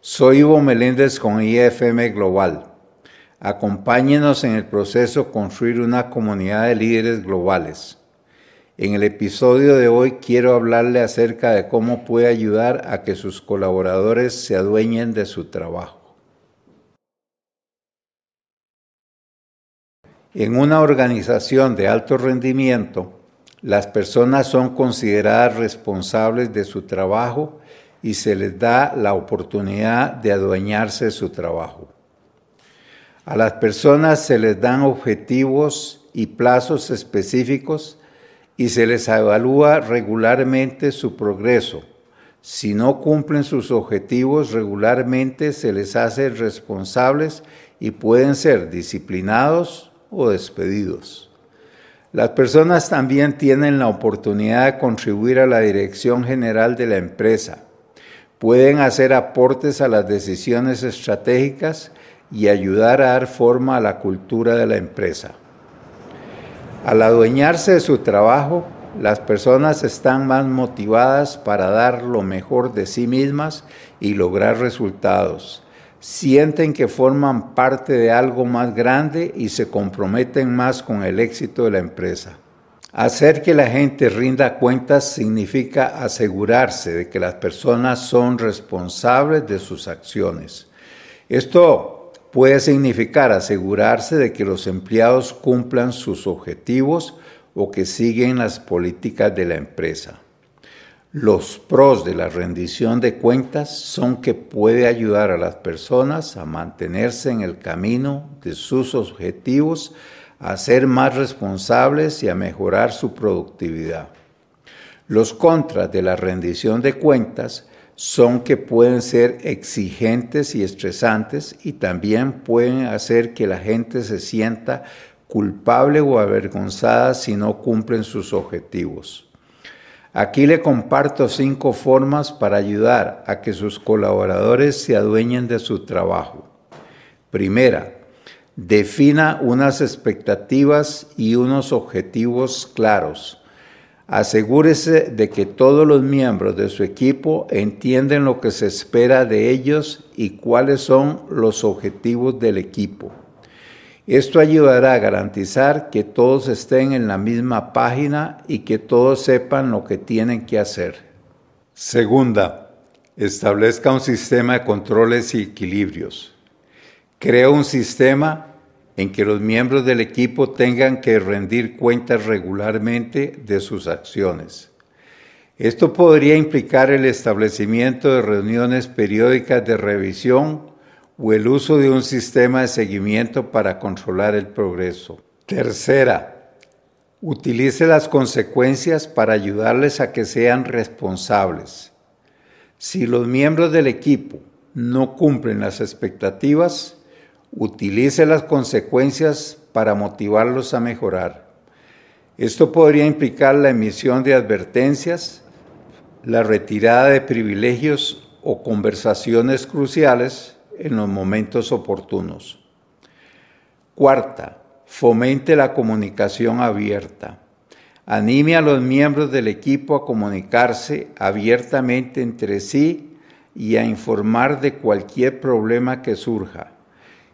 Soy Ivo Meléndez con IFM Global. Acompáñenos en el proceso construir una comunidad de líderes globales. En el episodio de hoy quiero hablarle acerca de cómo puede ayudar a que sus colaboradores se adueñen de su trabajo. En una organización de alto rendimiento, las personas son consideradas responsables de su trabajo y se les da la oportunidad de adueñarse de su trabajo. A las personas se les dan objetivos y plazos específicos y se les evalúa regularmente su progreso. Si no cumplen sus objetivos regularmente se les hace responsables y pueden ser disciplinados o despedidos. Las personas también tienen la oportunidad de contribuir a la dirección general de la empresa. Pueden hacer aportes a las decisiones estratégicas y ayudar a dar forma a la cultura de la empresa. Al adueñarse de su trabajo, las personas están más motivadas para dar lo mejor de sí mismas y lograr resultados sienten que forman parte de algo más grande y se comprometen más con el éxito de la empresa. Hacer que la gente rinda cuentas significa asegurarse de que las personas son responsables de sus acciones. Esto puede significar asegurarse de que los empleados cumplan sus objetivos o que siguen las políticas de la empresa. Los pros de la rendición de cuentas son que puede ayudar a las personas a mantenerse en el camino de sus objetivos, a ser más responsables y a mejorar su productividad. Los contras de la rendición de cuentas son que pueden ser exigentes y estresantes y también pueden hacer que la gente se sienta culpable o avergonzada si no cumplen sus objetivos. Aquí le comparto cinco formas para ayudar a que sus colaboradores se adueñen de su trabajo. Primera, defina unas expectativas y unos objetivos claros. Asegúrese de que todos los miembros de su equipo entienden lo que se espera de ellos y cuáles son los objetivos del equipo. Esto ayudará a garantizar que todos estén en la misma página y que todos sepan lo que tienen que hacer. Segunda, establezca un sistema de controles y equilibrios. Crea un sistema en que los miembros del equipo tengan que rendir cuentas regularmente de sus acciones. Esto podría implicar el establecimiento de reuniones periódicas de revisión o el uso de un sistema de seguimiento para controlar el progreso. Tercera, utilice las consecuencias para ayudarles a que sean responsables. Si los miembros del equipo no cumplen las expectativas, utilice las consecuencias para motivarlos a mejorar. Esto podría implicar la emisión de advertencias, la retirada de privilegios o conversaciones cruciales, en los momentos oportunos. Cuarta, fomente la comunicación abierta. Anime a los miembros del equipo a comunicarse abiertamente entre sí y a informar de cualquier problema que surja.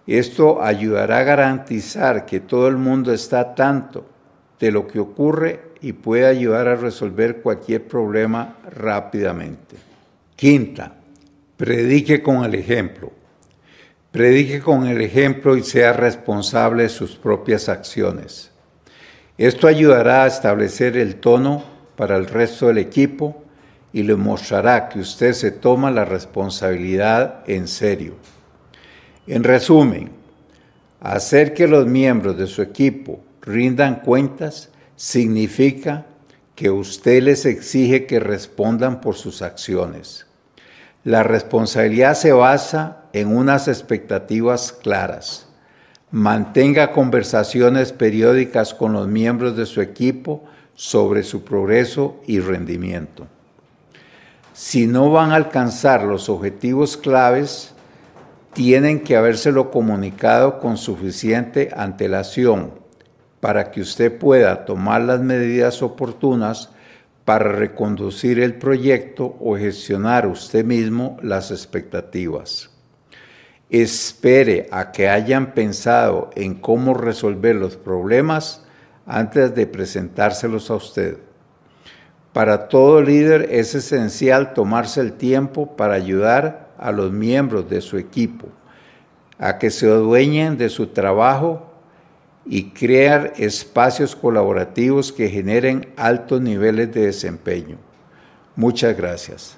Esto ayudará a garantizar que todo el mundo está tanto de lo que ocurre y puede ayudar a resolver cualquier problema rápidamente. Quinta, predique con el ejemplo. Predique con el ejemplo y sea responsable de sus propias acciones. Esto ayudará a establecer el tono para el resto del equipo y le mostrará que usted se toma la responsabilidad en serio. En resumen, hacer que los miembros de su equipo rindan cuentas significa que usted les exige que respondan por sus acciones. La responsabilidad se basa en unas expectativas claras. Mantenga conversaciones periódicas con los miembros de su equipo sobre su progreso y rendimiento. Si no van a alcanzar los objetivos claves, tienen que habérselo comunicado con suficiente antelación para que usted pueda tomar las medidas oportunas para reconducir el proyecto o gestionar usted mismo las expectativas. Espere a que hayan pensado en cómo resolver los problemas antes de presentárselos a usted. Para todo líder es esencial tomarse el tiempo para ayudar a los miembros de su equipo a que se adueñen de su trabajo y crear espacios colaborativos que generen altos niveles de desempeño. Muchas gracias.